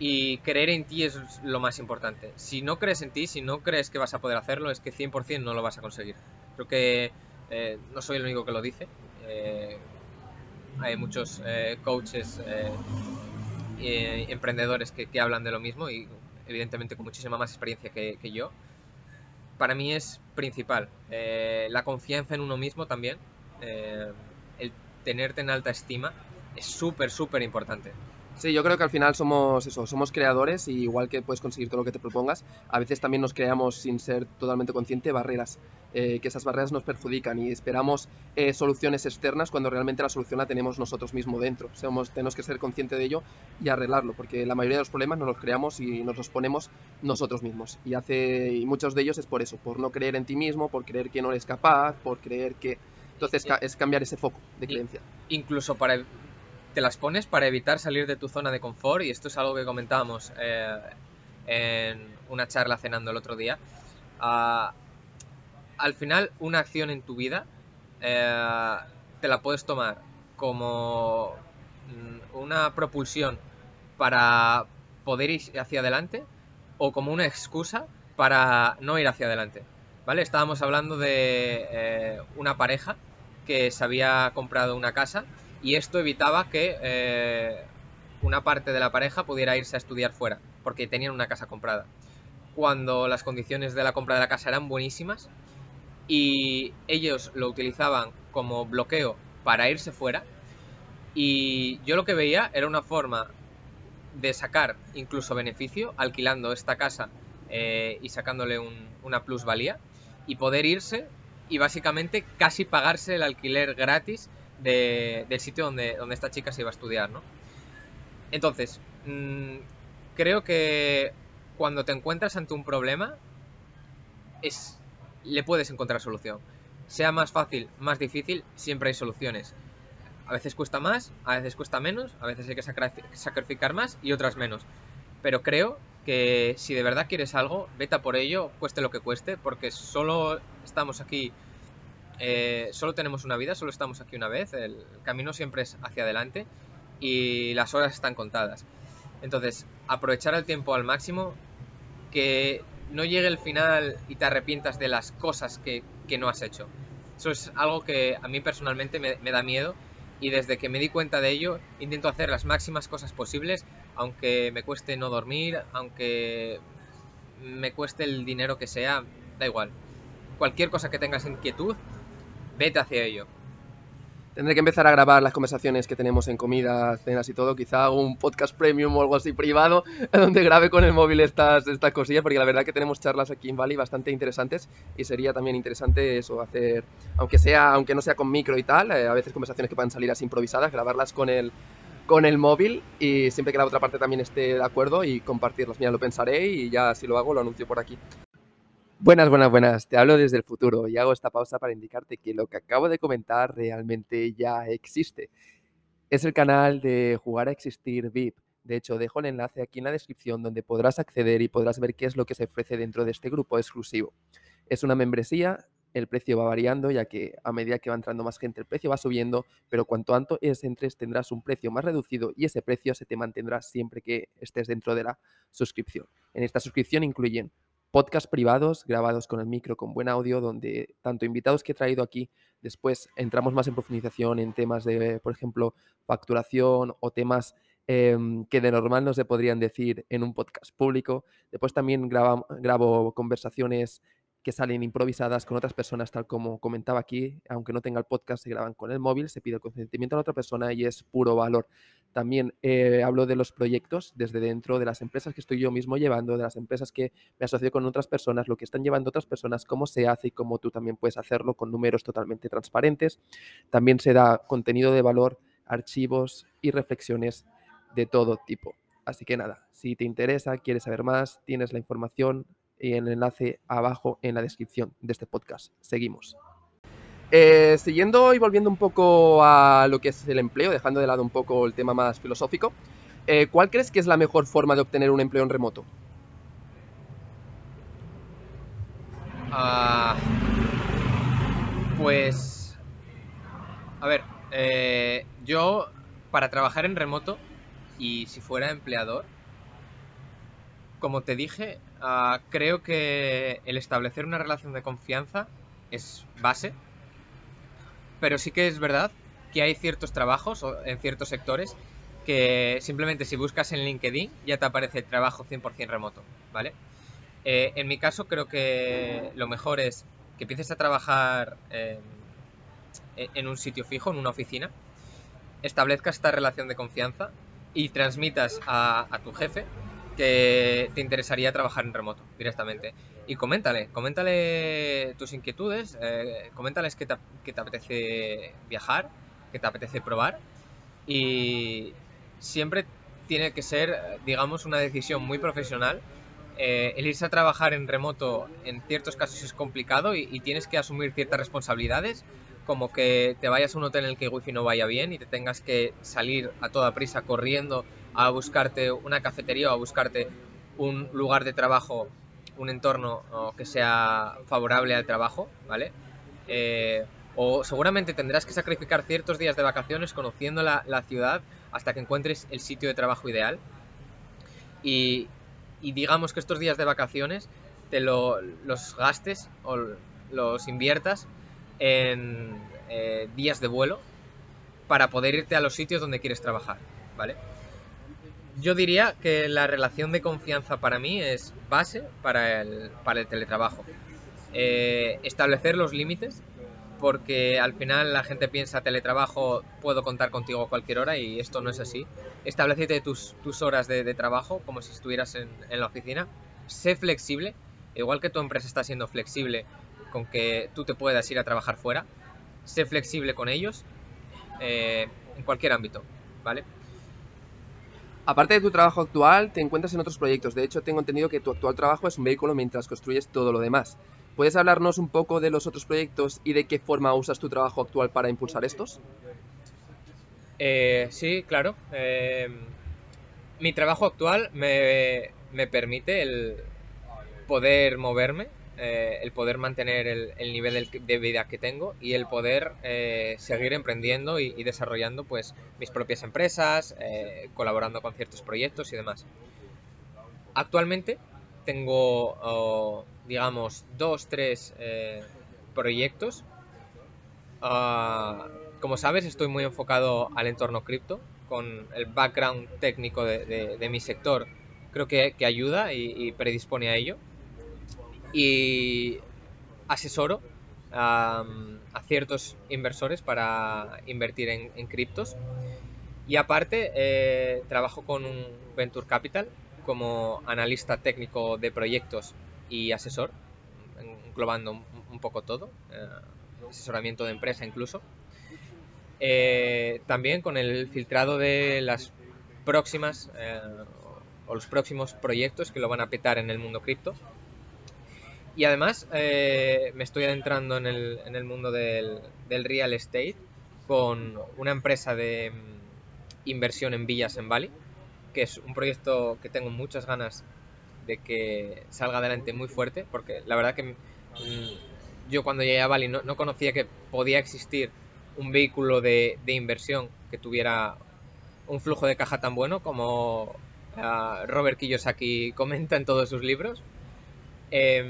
Y creer en ti es lo más importante. Si no crees en ti, si no crees que vas a poder hacerlo, es que 100% no lo vas a conseguir. Creo que eh, no soy el único que lo dice. hay muchos coaches, emprendedores que, que hablan de lo mismo y evidentemente con muchísima más experiencia que, yo, para mí es principal. Eh, la confianza en uno mismo también, eh, el tenerte en alta estima, es súper, súper importante. Sí, yo creo que al final somos eso, somos creadores y igual que puedes conseguir todo lo que te propongas, a veces también nos creamos sin ser totalmente consciente barreras, eh, que esas barreras nos perjudican y esperamos eh, soluciones externas cuando realmente la solución la tenemos nosotros mismos dentro. Somos, tenemos que ser conscientes de ello y arreglarlo, porque la mayoría de los problemas nos los creamos y nos los ponemos nosotros mismos. Y, hace, y muchos de ellos es por eso, por no creer en ti mismo, por creer que no eres capaz, por creer que... Entonces es cambiar ese foco de creencia. Incluso para te las pones para evitar salir de tu zona de confort y esto es algo que comentábamos eh, en una charla cenando el otro día. Ah, al final, una acción en tu vida eh, te la puedes tomar como mm, una propulsión para poder ir hacia adelante o como una excusa para no ir hacia adelante. ¿Vale? Estábamos hablando de eh, una pareja que se había comprado una casa y esto evitaba que eh, una parte de la pareja pudiera irse a estudiar fuera, porque tenían una casa comprada. Cuando las condiciones de la compra de la casa eran buenísimas y ellos lo utilizaban como bloqueo para irse fuera, y yo lo que veía era una forma de sacar incluso beneficio alquilando esta casa eh, y sacándole una plusvalía y poder irse y básicamente casi pagarse el alquiler gratis del sitio donde, donde esta chica se iba a estudiar, ¿no? Entonces, mm, creo que cuando te encuentras ante un problema, es, le puedes encontrar solución. Sea más fácil, más difícil, siempre hay soluciones. A veces cuesta más, a veces cuesta menos, a veces hay que sacrificar más y otras menos. Pero creo que si de verdad quieres algo, vete por ello, cueste lo que cueste, porque solo estamos aquí eh, solo tenemos una vida, solo estamos aquí una vez, el camino siempre es hacia adelante y las horas están contadas. Entonces, aprovechar el tiempo al máximo, que no llegue el final y te arrepientas de las cosas que, no has hecho. Eso es algo que a mí personalmente me, me da miedo y desde que me di cuenta de ello intento hacer las máximas cosas posibles, aunque me cueste no dormir, aunque me cueste el dinero que sea, da igual. Cualquier cosa que tengas inquietud, vete hacia ello. Tendré que empezar a grabar las conversaciones que tenemos en comidas, cenas y todo. Quizá un podcast premium o algo así privado donde grabe con el móvil estas, estas cosillas, porque la verdad que tenemos charlas aquí en Bali bastante interesantes y sería también interesante eso, hacer, aunque, sea, aunque no sea con micro y tal, eh, a veces conversaciones que puedan salir así improvisadas, grabarlas con el, con el móvil y siempre que la otra parte también esté de acuerdo y compartirlos. Mira, lo pensaré y ya si lo hago lo anuncio por aquí. Buenas, buenas, buenas. Te hablo desde el futuro y hago esta pausa para indicarte que lo que acabo de comentar realmente ya existe. Es el canal de Jugar a Existir VIP. De hecho, dejo el enlace aquí en la descripción donde podrás acceder y podrás ver qué es lo que se ofrece dentro de este grupo exclusivo. Es una membresía el precio va variando, ya que a medida que va entrando más gente el precio va subiendo, pero cuanto antes entres tendrás un precio más reducido y ese precio se te mantendrá siempre que estés dentro de la suscripción. En esta suscripción incluyen podcasts privados grabados con el micro con buen audio, donde tanto invitados que he traído aquí, después entramos más en profundización en temas de, por ejemplo, facturación o temas em, que de normal no se podrían decir en un podcast público. Después también grabo conversaciones que salen improvisadas con otras personas, tal como comentaba aquí, aunque no tenga el podcast, se graban con el móvil, se pide el consentimiento a la otra persona y es puro valor. También eh, hablo de los proyectos desde dentro de las empresas que estoy yo mismo llevando, de las empresas que me asocio con otras personas, lo que están llevando otras personas, cómo se hace y cómo tú también puedes hacerlo con números totalmente transparentes. También se da contenido de valor, archivos y reflexiones de todo tipo. Así que nada, si te interesa, quieres saber más, tienes la información, y el enlace abajo en la descripción de este podcast. Seguimos. Eh, siguiendo y volviendo un poco a lo que es el empleo, dejando de lado un poco el tema más filosófico, eh, ¿cuál crees que es la mejor forma de obtener un empleo en remoto? Ah, pues, a ver, eh, yo para trabajar en remoto y si fuera empleador, como te dije, ah, creo que el establecer una relación de confianza es base, pero sí que es verdad que hay ciertos trabajos en ciertos sectores que simplemente si buscas en LinkedIn ya te aparece trabajo 100% remoto, ¿vale? Eh, en mi caso creo que lo mejor es que empieces a trabajar en un sitio fijo, en una oficina, establezcas esta relación de confianza y transmitas a tu jefe que te interesaría trabajar en remoto directamente. Y coméntale, coméntale tus inquietudes, eh, coméntales que te, que te apetece viajar, que te apetece probar. Y siempre tiene que ser, digamos, una decisión muy profesional. Eh, el irse a trabajar en remoto en ciertos casos es complicado y, y, tienes que asumir ciertas responsabilidades, como que te vayas a un hotel en el que el wifi no vaya bien y te tengas que salir a toda prisa corriendo a buscarte una cafetería o a buscarte un lugar de trabajo, un entorno que sea favorable al trabajo, ¿vale? Eh, o seguramente tendrás que sacrificar ciertos días de vacaciones conociendo la, ciudad hasta que encuentres el sitio de trabajo ideal. Y, digamos que estos días de vacaciones te los gastes o los inviertas en eh, días de vuelo para poder irte a los sitios donde quieres trabajar, ¿vale? Yo diría que la relación de confianza para mí es base para el, para el teletrabajo. Eh, establecer los límites, porque al final la gente piensa teletrabajo, puedo contar contigo a cualquier hora y esto no es así. Establecete tus, horas de, trabajo como si estuvieras en, la oficina. Sé flexible, igual que tu empresa está siendo flexible con que tú te puedas ir a trabajar fuera. Sé flexible con ellos eh, en cualquier ámbito, ¿vale? Aparte de tu trabajo actual, te encuentras en otros proyectos. De hecho, tengo entendido que tu actual trabajo es un vehículo mientras construyes todo lo demás. ¿Puedes hablarnos un poco de los otros proyectos y de qué forma usas tu trabajo actual para impulsar estos? Eh, sí, claro. Eh, mi trabajo actual me, me permite el poder moverme eh, el poder mantener el, nivel de vida que tengo y el poder eh, seguir emprendiendo y, desarrollando pues mis propias empresas, eh, colaborando con ciertos proyectos y demás. Actualmente tengo, digamos, dos, tres proyectos. Ah, como sabes, estoy muy enfocado al entorno cripto, con el background técnico de, mi sector, creo que, ayuda y predispone a ello y asesoro a, ciertos inversores para invertir en, criptos. Y aparte, eh, trabajo con un Venture Capital como analista técnico de proyectos y asesor, englobando un, poco todo, eh, asesoramiento de empresa incluso. eh, también con el filtrado de las próximas o los próximos proyectos que lo van a petar en el mundo cripto. Y además eh, me estoy adentrando en el, en el mundo del, del, real estate con una empresa de mm, inversión en villas en Bali, que es un proyecto que tengo muchas ganas de que salga adelante muy fuerte, porque la verdad que mm, yo cuando llegué a Bali no, no, conocía que podía existir un vehículo de, de, inversión que tuviera un flujo de caja tan bueno como uh, Robert Kiyosaki comenta en todos sus libros. Eh,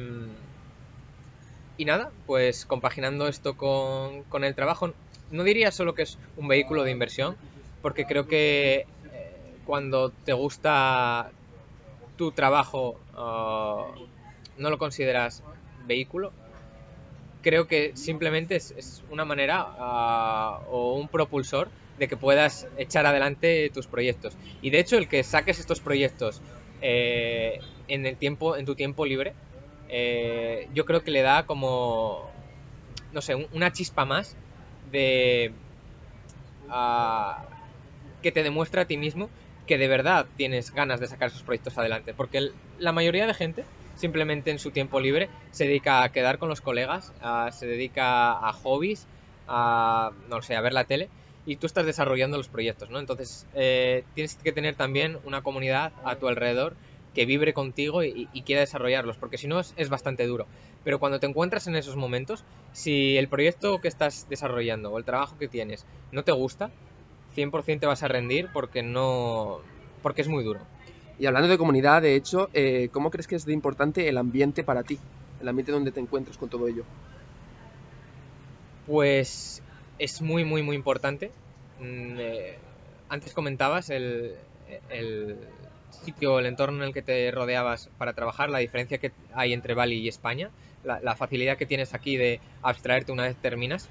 y nada, pues compaginando esto con, el trabajo, no diría solo que es un vehículo de inversión, porque creo que eh, cuando te gusta tu trabajo uh, no lo consideras vehículo, creo que simplemente es, es una manera uh, o un propulsor de que puedas echar adelante tus proyectos. Y de hecho el que saques estos proyectos eh, en el tiempo, en tu tiempo libre, eh, yo creo que le da como, no sé, una chispa más de... Uh, que te demuestra a ti mismo que de verdad tienes ganas de sacar esos proyectos adelante. Porque la mayoría de gente simplemente en su tiempo libre se dedica a quedar con los colegas, uh, se dedica a hobbies, a, no sé, a ver la tele y tú estás desarrollando los proyectos, ¿no? Entonces eh, tienes que tener también una comunidad a tu alrededor que vibre contigo y, y quiera desarrollarlos, porque si no es, es, bastante duro. Pero cuando te encuentras en esos momentos, si el proyecto que estás desarrollando o el trabajo que tienes no te gusta, 100% te vas a rendir porque no porque es muy duro. Y hablando de comunidad, de hecho, eh, ¿cómo crees que es de importante el ambiente para ti? El ambiente donde te encuentras con todo ello. Pues es muy, muy, muy importante. Mm, eh, antes comentabas el, el sitio, el entorno en el que te rodeabas para trabajar, la diferencia que hay entre Bali y España, la, facilidad que tienes aquí de abstraerte una vez terminas.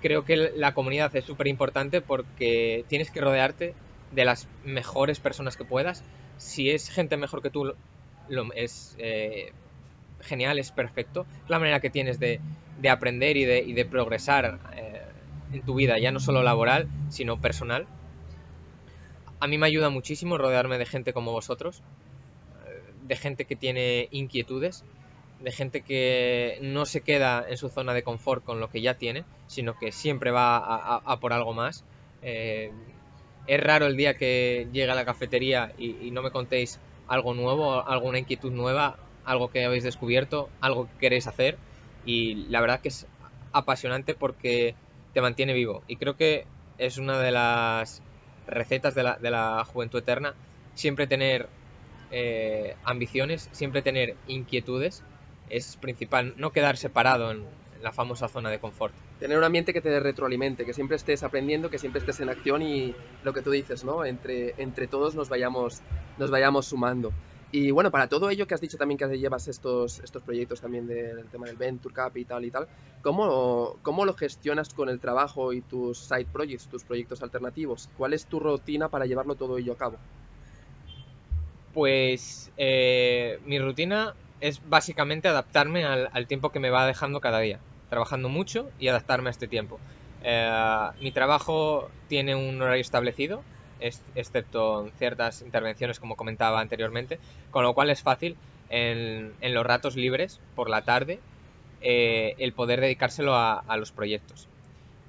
Creo que la comunidad es súper importante porque tienes que rodearte de las mejores personas que puedas. Si es gente mejor que tú, lo, es eh, genial, es perfecto. Es la manera que tienes de, de aprender y de, y de progresar eh, en tu vida, ya no solo laboral, sino personal a mí me ayuda muchísimo rodearme de gente como vosotros, de gente que tiene inquietudes, de gente que no se queda en su zona de confort con lo que ya tiene, sino que siempre va a, por algo más. Eh, es raro el día que llega a la cafetería y, y, no me contéis algo nuevo, alguna inquietud nueva, algo que habéis descubierto, algo que queréis hacer y la verdad que es apasionante porque te mantiene vivo y creo que es una de las recetas de la, de la juventud eterna, siempre tener eh, ambiciones, siempre tener inquietudes, es principal, no quedar separado en la famosa zona de confort. Tener un ambiente que te retroalimente, que siempre estés aprendiendo, que siempre estés en acción y lo que tú dices, ¿no? Entre, entre todos nos vayamos, nos vayamos sumando. Y bueno, para todo ello que has dicho también que llevas estos, estos proyectos también del tema del Venture Capital y tal, ¿cómo, ¿cómo lo gestionas con el trabajo y tus side projects, tus proyectos alternativos? ¿Cuál es tu rutina para llevarlo todo ello a cabo? Pues eh, mi rutina es básicamente adaptarme al, tiempo que me va dejando cada día, trabajando mucho y adaptarme a este tiempo. Eh, mi trabajo tiene un horario establecido, excepto en ciertas intervenciones como comentaba anteriormente, con lo cual es fácil en, los ratos libres por la tarde eh, el poder dedicárselo a, a los proyectos.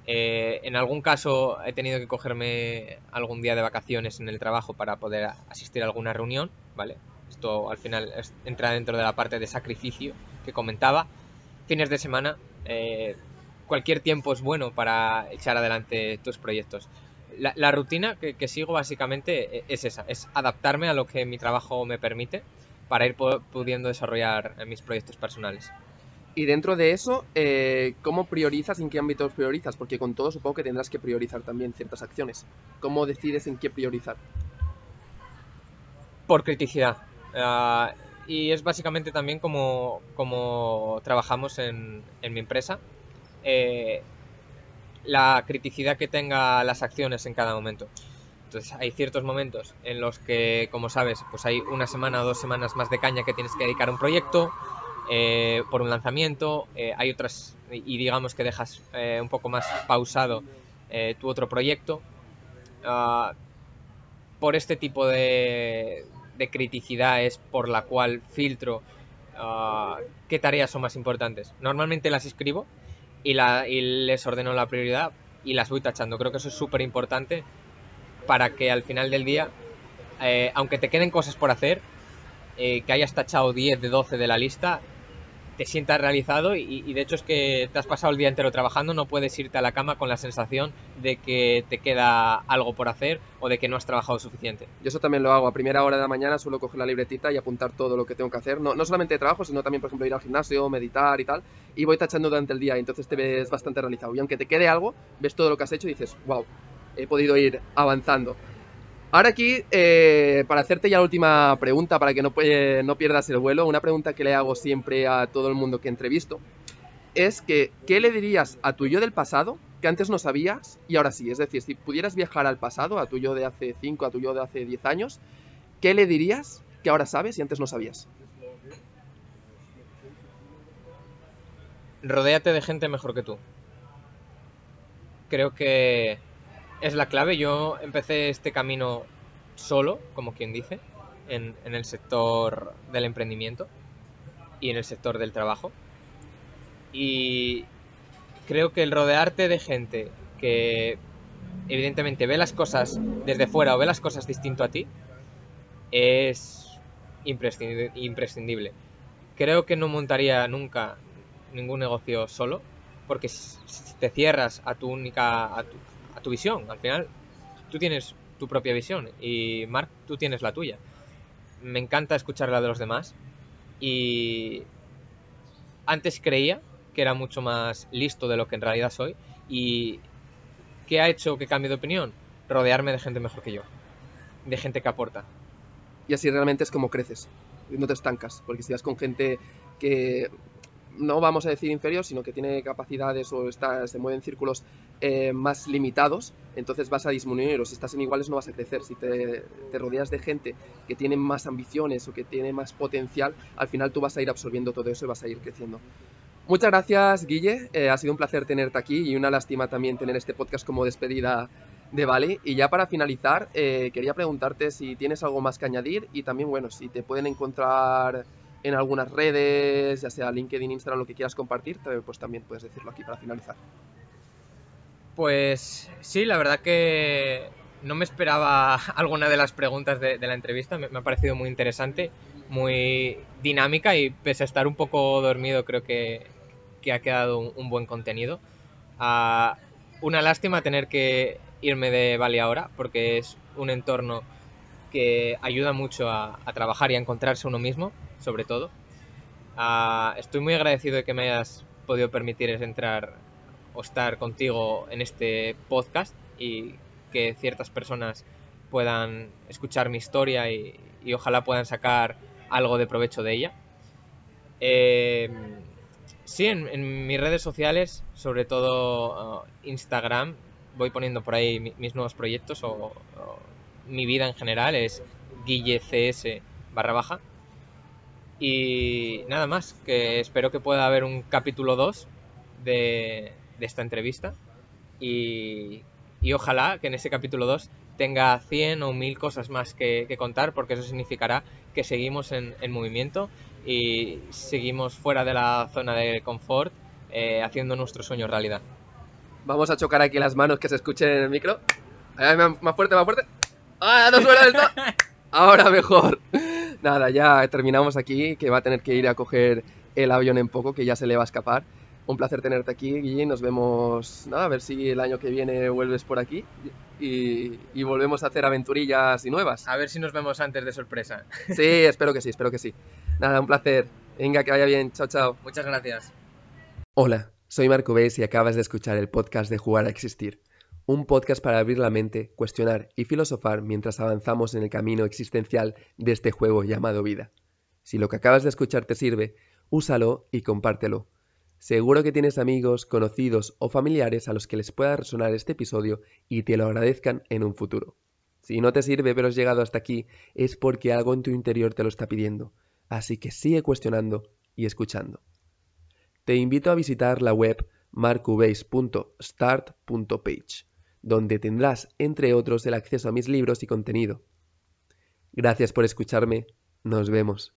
Eh, en algún caso he tenido que cogerme algún día de vacaciones en el trabajo para poder asistir a alguna reunión, ¿vale? Esto al final es, entra dentro de la parte de sacrificio que comentaba. Fines de semana, eh, cualquier tiempo es bueno para echar adelante tus proyectos la, la rutina que, que, sigo básicamente e, es esa, es adaptarme a lo que mi trabajo me permite para ir pudiendo desarrollar mis proyectos personales. Y dentro de eso, eh, ¿cómo priorizas, en qué ámbitos priorizas? Porque con todo supongo que tendrás que priorizar también ciertas acciones. ¿Cómo decides en qué priorizar? Por criticidad. Uh, y es básicamente también como, como trabajamos en, en mi empresa. Eh, la criticidad que tenga las acciones en cada momento. Entonces hay ciertos momentos en los que, como sabes, pues hay una semana o dos semanas más de caña que tienes que dedicar a un proyecto eh, por un lanzamiento, eh, hay otras y digamos que dejas eh, un poco más pausado eh, tu otro proyecto, ah, por este tipo de, de, criticidad es por la cual filtro ah, qué tareas son más importantes. Normalmente las escribo y, la, y les ordeno la prioridad y las voy tachando. Creo que eso es súper importante para que al final del día, eh, aunque te queden cosas por hacer, eh, que hayas tachado 10 de 12 de la lista, te sientas realizado y, y, de hecho es que te has pasado el día entero trabajando, no puedes irte a la cama con la sensación de que te queda algo por hacer o de que no has trabajado suficiente. Yo eso también lo hago, a primera hora de la mañana suelo coger la libretita y apuntar todo lo que tengo que hacer, no, no solamente de trabajo, sino también, por ejemplo, ir al gimnasio, meditar y tal, y voy tachando durante el día, entonces te ves bastante realizado. Y aunque te quede algo, ves todo lo que has hecho y dices, wow, he podido ir avanzando. Ahora aquí, eh, para hacerte ya la última pregunta, para que no, no, pierdas el vuelo, una pregunta que le hago siempre a todo el mundo que entrevisto, es que, ¿qué le dirías a tu yo del pasado que antes no sabías y ahora sí? Es decir, si pudieras viajar al pasado, a tu yo de hace 5, a tu yo de hace 10 años, ¿qué le dirías que ahora sabes y antes no sabías? Rodéate de gente mejor que tú. Creo que es la clave. Yo empecé este camino solo, como quien dice, en, en, el sector del emprendimiento y en el sector del trabajo. Y creo que el rodearte de gente que evidentemente ve las cosas desde fuera o ve las cosas distinto a ti es imprescindible. Creo que no montaría nunca ningún negocio solo, porque si te cierras a tu única, a tu, tu visión, al final tú tienes tu propia visión y Mark, tú tienes la tuya. Me encanta escuchar la de los demás y antes creía que era mucho más listo de lo que en realidad soy y ¿qué ha hecho que cambie de opinión? Rodearme de gente mejor que yo, de gente que aporta. Y así realmente es como creces, no te estancas, porque si vas con gente que no vamos a decir inferior, sino que tiene capacidades o está, se mueve en círculos eh, más limitados, entonces vas a disminuir, o si estás en iguales no vas a crecer. Si te, rodeas de gente que tiene más ambiciones o que tiene más potencial, al final tú vas a ir absorbiendo todo eso y vas a ir creciendo. Muchas gracias, Guille. Eh, ha sido un placer tenerte aquí y una lástima también tener este podcast como despedida de Bali. Y ya para finalizar, eh, quería preguntarte si tienes algo más que añadir y también, bueno, si te pueden encontrar en algunas redes, ya sea LinkedIn, Instagram, lo que quieras compartir, pues también puedes decirlo aquí para finalizar. Pues sí, la verdad que no me esperaba alguna de las preguntas de, de la entrevista, me, me, ha parecido muy interesante, muy dinámica y pese a estar un poco dormido creo que, que ha quedado un, un buen contenido. Uh, una lástima tener que irme de Bali ahora porque es un entorno que ayuda mucho a, a trabajar y a encontrarse uno mismo, sobre todo. Uh, estoy muy agradecido de que me hayas podido permitir entrar o estar contigo en este podcast y que ciertas personas puedan escuchar mi historia y, ojalá puedan sacar algo de provecho de ella. Eh, sí, en, mis redes sociales, sobre todo uh, Instagram, voy poniendo por ahí mi, mis nuevos proyectos o, o, mi vida en general es guillecs barra baja. Y nada más, que espero que pueda haber un capítulo 2 de, de esta entrevista y, y, ojalá que en ese capítulo 2 tenga 100 o 1000 cosas más que, que, contar porque eso significará que seguimos en, en, movimiento y seguimos fuera de la zona de confort eh, haciendo nuestro sueño realidad. Vamos a chocar aquí las manos que se escuchen en el micro. Más fuerte, más fuerte. ¡Ah, no suena del todo! Ahora mejor. Nada, ya terminamos aquí, que va a tener que ir a coger el avión en poco, que ya se le va a escapar. Un placer tenerte aquí, Guille. Nos vemos, nada, a ver si el año que viene vuelves por aquí y, y, volvemos a hacer aventurillas y nuevas. A ver si nos vemos antes de sorpresa. Sí, espero que sí, espero que sí. Nada, un placer. Venga, que vaya bien. Chao, chao. Muchas gracias. Hola, soy Marco Bess y acabas de escuchar el podcast de Jugar a Existir. Un podcast para abrir la mente, cuestionar y filosofar mientras avanzamos en el camino existencial de este juego llamado vida. Si lo que acabas de escuchar te sirve, úsalo y compártelo. Seguro que tienes amigos, conocidos o familiares a los que les pueda resonar este episodio y te lo agradezcan en un futuro. Si no te sirve pero llegado hasta aquí, es porque algo en tu interior te lo está pidiendo. Así que sigue cuestionando y escuchando. Te invito a visitar la web marcubase.start.page donde tendrás, entre otros, el acceso a mis libros y contenido. Gracias por escucharme. Nos vemos.